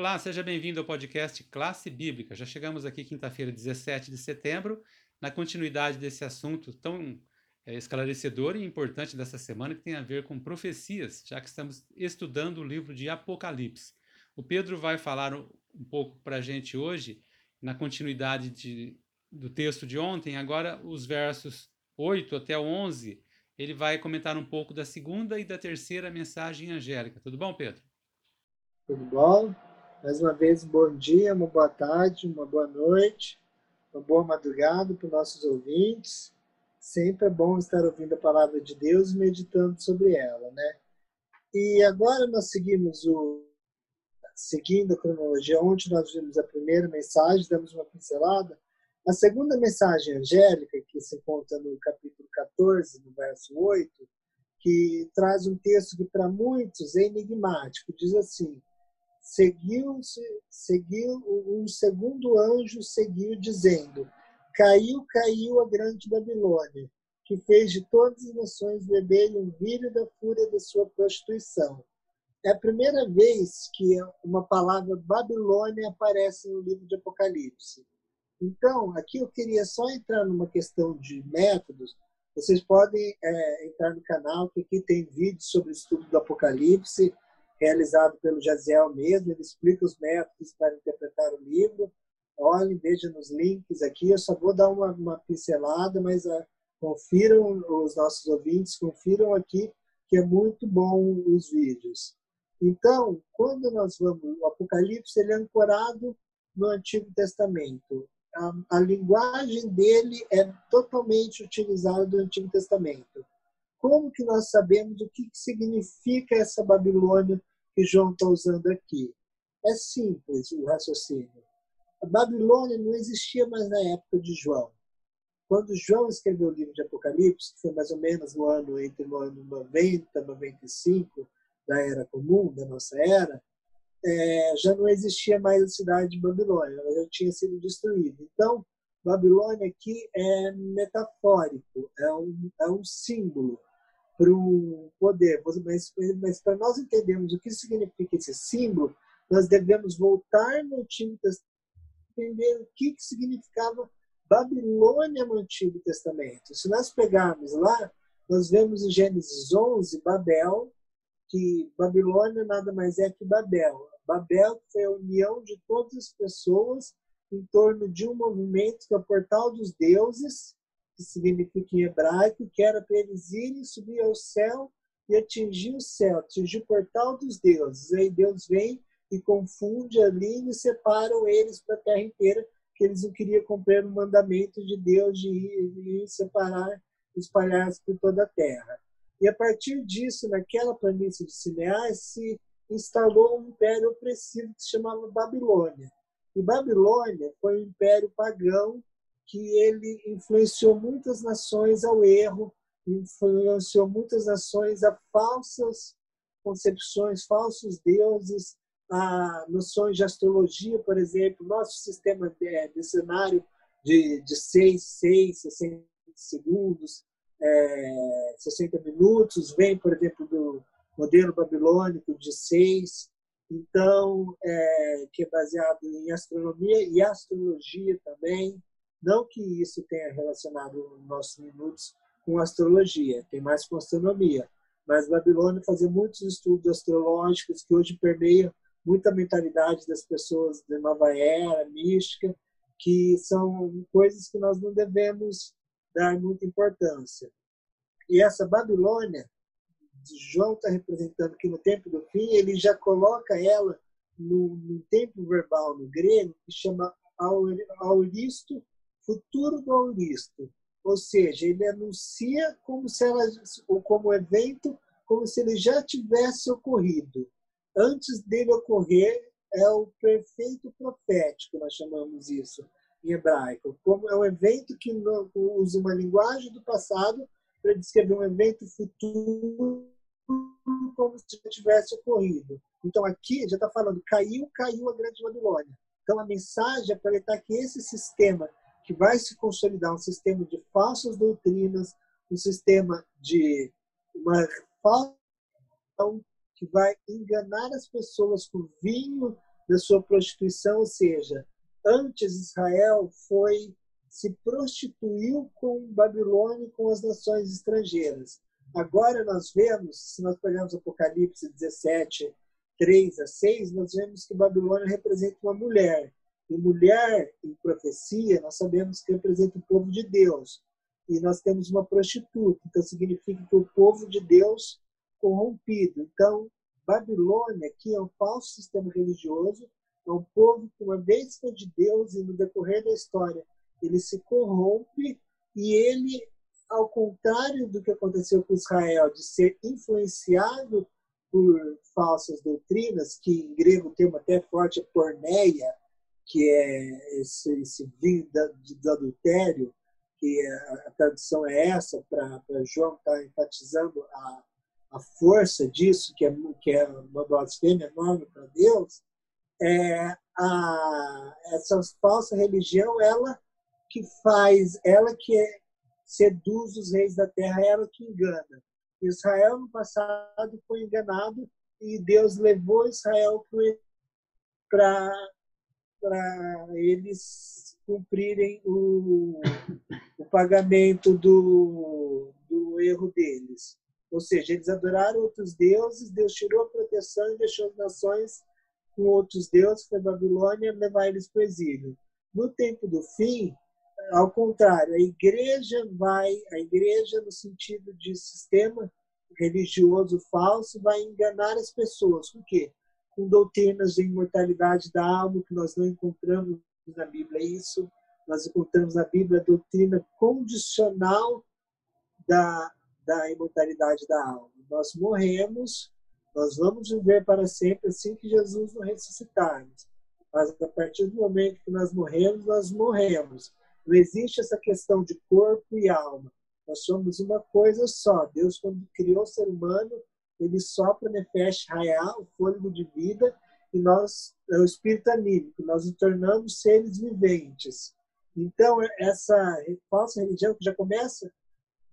Olá, seja bem-vindo ao podcast Classe Bíblica. Já chegamos aqui quinta-feira, 17 de setembro, na continuidade desse assunto tão é, esclarecedor e importante dessa semana que tem a ver com profecias, já que estamos estudando o livro de Apocalipse. O Pedro vai falar um pouco para a gente hoje, na continuidade de, do texto de ontem, agora os versos 8 até 11, ele vai comentar um pouco da segunda e da terceira mensagem angélica. Tudo bom, Pedro? Tudo bom? Mais uma vez, bom dia, uma boa tarde, uma boa noite, uma boa madrugada para os nossos ouvintes. Sempre é bom estar ouvindo a palavra de Deus e meditando sobre ela, né? E agora nós seguimos o seguindo a cronologia. Ontem nós vimos a primeira mensagem, damos uma pincelada. A segunda mensagem angélica, que se encontra no capítulo 14, no verso 8, que traz um texto que para muitos é enigmático. Diz assim: seguiu, seguiu um segundo anjo seguiu dizendo: Caiu, caiu a grande Babilônia, que fez de todas as nações beber um vinho da fúria da sua prostituição. É a primeira vez que uma palavra Babilônia aparece no livro de Apocalipse. Então, aqui eu queria só entrar numa questão de métodos. Vocês podem é, entrar no canal, que aqui tem vídeos sobre o estudo do Apocalipse realizado pelo Jaziel mesmo, ele explica os métodos para interpretar o livro. Olhem, vejam nos links aqui, eu só vou dar uma, uma pincelada, mas uh, confiram os nossos ouvintes, confiram aqui que é muito bom os vídeos. Então, quando nós vamos, o Apocalipse ele é ancorado no Antigo Testamento. A, a linguagem dele é totalmente utilizada do Antigo Testamento. Como que nós sabemos o que significa essa Babilônia que João está usando aqui. É simples o raciocínio. A Babilônia não existia mais na época de João. Quando João escreveu o livro de Apocalipse, que foi mais ou menos no ano entre o ano 90 e 95 da Era Comum, da nossa era, é, já não existia mais a cidade de Babilônia, ela já tinha sido destruída. Então, Babilônia aqui é metafórico, é um, é um símbolo para o poder. Mas, mas para nós entendermos o que significa esse símbolo, nós devemos voltar no Antigo Testamento entender o que, que significava Babilônia no Antigo Testamento. Se nós pegarmos lá, nós vemos em Gênesis 11 Babel, que Babilônia nada mais é que Babel. Babel foi a união de todas as pessoas em torno de um movimento que é o portal dos deuses, que significa em hebraico, que era para eles irem subir ao céu e atingir o céu, atingir o portal dos deuses. Aí Deus vem e confunde ali e separam eles para a terra inteira, que eles não queriam cumprir o mandamento de Deus de ir, de ir separar, espalhar-se por toda a terra. E a partir disso, naquela planície de Cineais, se instalou um império opressivo que se chamava Babilônia. E Babilônia foi um império pagão que ele influenciou muitas nações ao erro, influenciou muitas nações a falsas concepções, falsos deuses, a noções de astrologia, por exemplo, nosso sistema de, de de, de 6, 6, 60 segundos, é, 60 minutos, vem, por exemplo, do modelo babilônico de 6, então, é, que é baseado em astronomia e astrologia também. Não que isso tenha relacionado nossos minutos com astrologia, tem mais com astronomia. Mas Babilônia fazia muitos estudos astrológicos que hoje permeiam muita mentalidade das pessoas de nova era, mística, que são coisas que nós não devemos dar muita importância. E essa Babilônia, João está representando que no tempo do fim, ele já coloca ela no, no tempo verbal no grego, que chama auristo futuro do Auristo. Ou seja, ele anuncia como se ela, ou como evento, como se ele já tivesse ocorrido. Antes dele ocorrer, é o perfeito profético, nós chamamos isso em hebraico. Como é um evento que usa uma linguagem do passado para descrever um evento futuro como se já tivesse ocorrido. Então aqui já está falando, caiu, caiu a grande Babilônia. Então a mensagem é para ele que esse sistema que vai se consolidar um sistema de falsas doutrinas, um sistema de uma falsa que vai enganar as pessoas com vinho da sua prostituição, ou seja, antes Israel foi se prostituiu com Babilônia e com as nações estrangeiras. Agora nós vemos, se nós pegarmos Apocalipse 17, 3 a 6, nós vemos que Babilônia representa uma mulher. E mulher, em profecia, nós sabemos que representa o povo de Deus. E nós temos uma prostituta, então significa que o povo de Deus corrompido. Então, Babilônia aqui é um falso sistema religioso, é um povo que, uma vez que é de Deus e no decorrer da história ele se corrompe e ele, ao contrário do que aconteceu com Israel, de ser influenciado por falsas doutrinas, que em grego o termo até forte é porneia, que é esse, esse vinho da, do adultério, que a, a tradução é essa, para João estar tá enfatizando a, a força disso, que é, que é uma blasfêmia enorme para Deus, é, a, essa falsa religião, ela que faz, ela que é, seduz os reis da terra, ela que engana. Israel no passado foi enganado e Deus levou Israel para eles cumprirem o, o pagamento do, do erro deles. Ou seja, eles adoraram outros deuses, Deus tirou a proteção e deixou as nações com outros deuses, foi Babilônia, levar eles para o exílio. No tempo do fim, ao contrário, a igreja vai, a igreja no sentido de sistema religioso falso vai enganar as pessoas. Com quê? Com doutrinas de imortalidade da alma que nós não encontramos na Bíblia. É isso nós encontramos na Bíblia a doutrina condicional da, da imortalidade da alma. Nós morremos, nós vamos viver para sempre assim que Jesus nos ressuscitarmos. Mas a partir do momento que nós morremos, nós morremos. Não existe essa questão de corpo e alma. Nós somos uma coisa só. Deus, quando criou o ser humano, ele sopra Nefesh Hayah, o fôlego de vida, e nós, é o espírito anímico, nós nos tornamos seres viventes. Então, essa falsa religião que já começa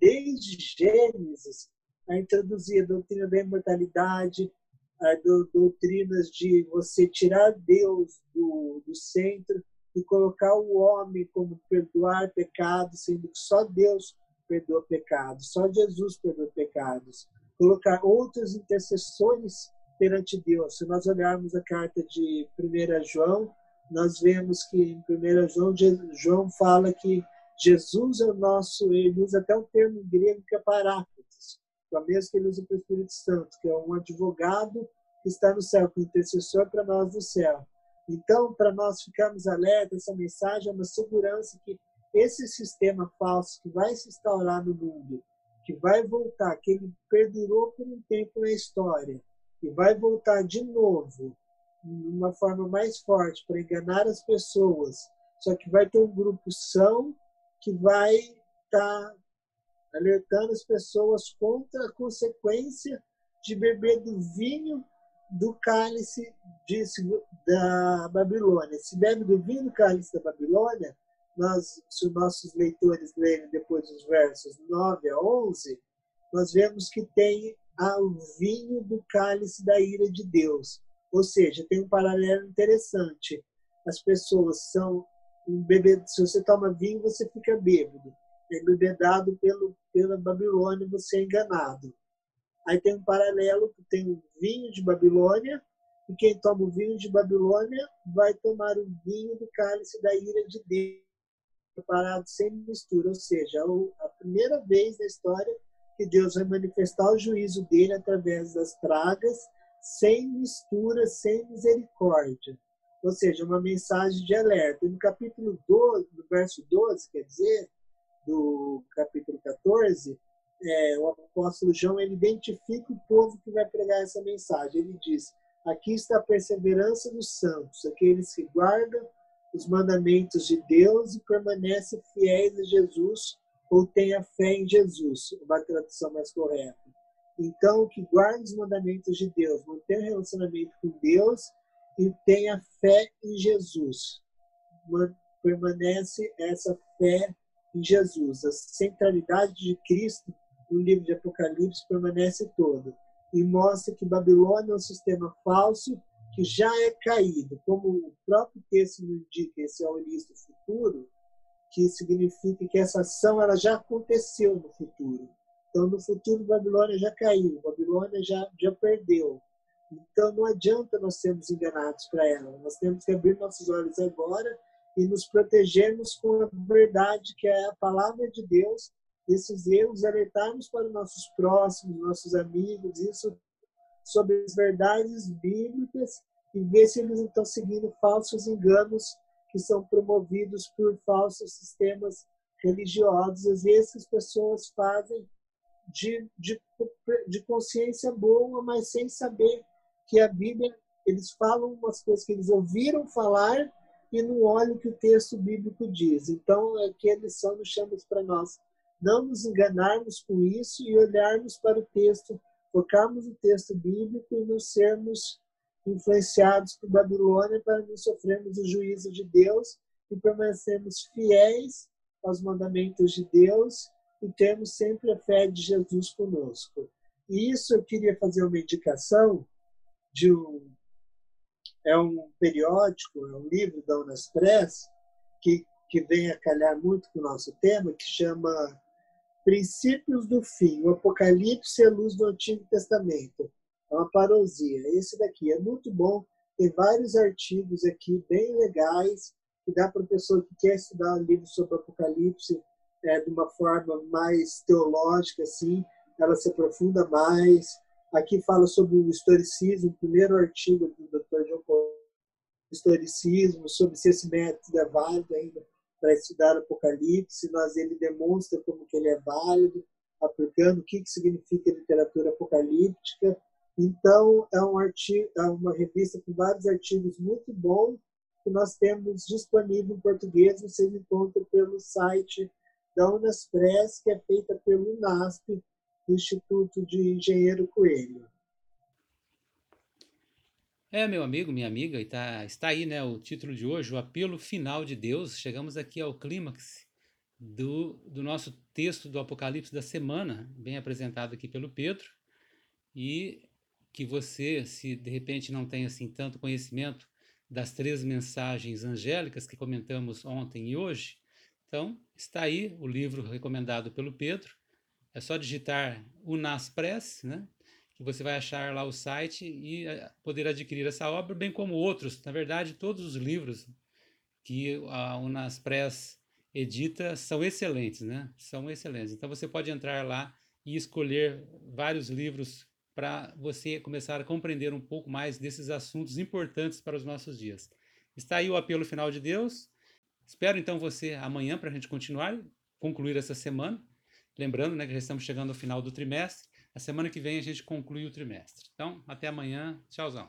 desde Gênesis a introduzir a doutrina da imortalidade, a do, doutrinas de você tirar Deus do, do centro, e colocar o homem como perdoar pecados, sendo que só Deus perdoa pecados, só Jesus perdoa pecados. Colocar outros intercessores perante Deus. Se nós olharmos a carta de 1 João, nós vemos que em 1 João, João fala que Jesus é o nosso, ele usa até o termo grego que é paráclitos, o mesmo que ele usa para o Espírito Santo, que é um advogado que está no céu, que é intercessor para nós do céu. Então, para nós ficarmos alertas, essa mensagem é uma segurança que esse sistema falso que vai se instaurar no mundo, que vai voltar, que ele perdurou por um tempo na história, e vai voltar de novo, de uma forma mais forte, para enganar as pessoas, só que vai ter um grupo são que vai estar tá alertando as pessoas contra a consequência de beber do vinho do cálice de, da Babilônia. Se bebe do vinho do cálice da Babilônia, nós, se os nossos leitores lerem depois os versos 9 a 11, nós vemos que tem o vinho do cálice da ira de Deus. Ou seja, tem um paralelo interessante. As pessoas são um bebê, se você toma vinho, você fica bêbado. É bebedado pelo, pela Babilônia, você é enganado. Aí tem um paralelo que tem o vinho de Babilônia, e quem toma o vinho de Babilônia vai tomar o vinho do cálice da ira de Deus, preparado sem mistura, ou seja, a primeira vez na história que Deus vai manifestar o juízo dele através das pragas, sem mistura, sem misericórdia. Ou seja, uma mensagem de alerta. No capítulo 12, no verso 12, quer dizer, do capítulo 14, é, o apóstolo João ele identifica o povo que vai pregar essa mensagem. Ele diz: Aqui está a perseverança dos santos, aqueles que guardam os mandamentos de Deus e permanecem fiéis a Jesus ou têm a fé em Jesus, uma tradução mais correta. Então, que guarda os mandamentos de Deus, mantém um relacionamento com Deus e tem a fé em Jesus. Permanece essa fé em Jesus. A centralidade de Cristo no livro de Apocalipse permanece todo e mostra que Babilônia é um sistema falso que já é caído, como o próprio texto nos indica, esse é o início do futuro, que significa que essa ação ela já aconteceu no futuro. Então, no futuro, Babilônia já caiu, Babilônia já, já perdeu. Então, não adianta nós sermos enganados para ela. Nós temos que abrir nossos olhos agora e nos protegermos com a verdade, que é a palavra de Deus, desses erros, alertarmos para os nossos próximos, nossos amigos, isso sobre as verdades bíblicas e ver se eles estão seguindo falsos enganos que são promovidos por falsos sistemas religiosos. Às vezes as pessoas fazem de, de, de consciência boa, mas sem saber que a Bíblia, eles falam umas coisas que eles ouviram falar e não olham o que o texto bíblico diz. Então, aqui a lição nos chama para nós não nos enganarmos com isso e olharmos para o texto, focarmos no texto bíblico e não sermos influenciados por Babilônia para não sofrermos o juízo de Deus e permanecermos fiéis aos mandamentos de Deus e termos sempre a fé de Jesus conosco. E isso eu queria fazer uma indicação de um é um periódico, é um livro da Unas Press que que vem a calhar muito com o nosso tema, que chama Princípios do Fim, o Apocalipse e a Luz do Antigo Testamento. É uma parosia. Esse daqui é muito bom, tem vários artigos aqui bem legais, que dá para a pessoa que quer estudar um livro sobre o Apocalipse é, de uma forma mais teológica, assim, ela se aprofunda mais. Aqui fala sobre o historicismo, o primeiro artigo do Dr. John Paul, historicismo, sobre se esse método é válido ainda para estudar o Apocalipse, mas ele demonstra como que ele é válido, aplicando o que, que significa literatura apocalíptica. Então, é, um artigo, é uma revista com vários artigos muito bons que nós temos disponível em português. Você encontra pelo site da Unaspress, que é feita pelo UNASP, Instituto de Engenheiro Coelho. É, meu amigo, minha amiga, e tá, está aí né, o título de hoje, o apelo final de Deus. Chegamos aqui ao clímax do, do nosso texto do Apocalipse da semana, bem apresentado aqui pelo Pedro. E que você, se de repente não tem assim tanto conhecimento das três mensagens angélicas que comentamos ontem e hoje, então está aí o livro recomendado pelo Pedro. É só digitar Unas Press, né? Você vai achar lá o site e eh, poder adquirir essa obra, bem como outros. Na verdade, todos os livros que a Unaspress edita são excelentes, né? São excelentes. Então você pode entrar lá e escolher vários livros para você começar a compreender um pouco mais desses assuntos importantes para os nossos dias. Está aí o apelo final de Deus. Espero então você amanhã para a gente continuar, concluir essa semana. Lembrando né, que já estamos chegando ao final do trimestre. A semana que vem a gente conclui o trimestre. Então, até amanhã. Tchauzão.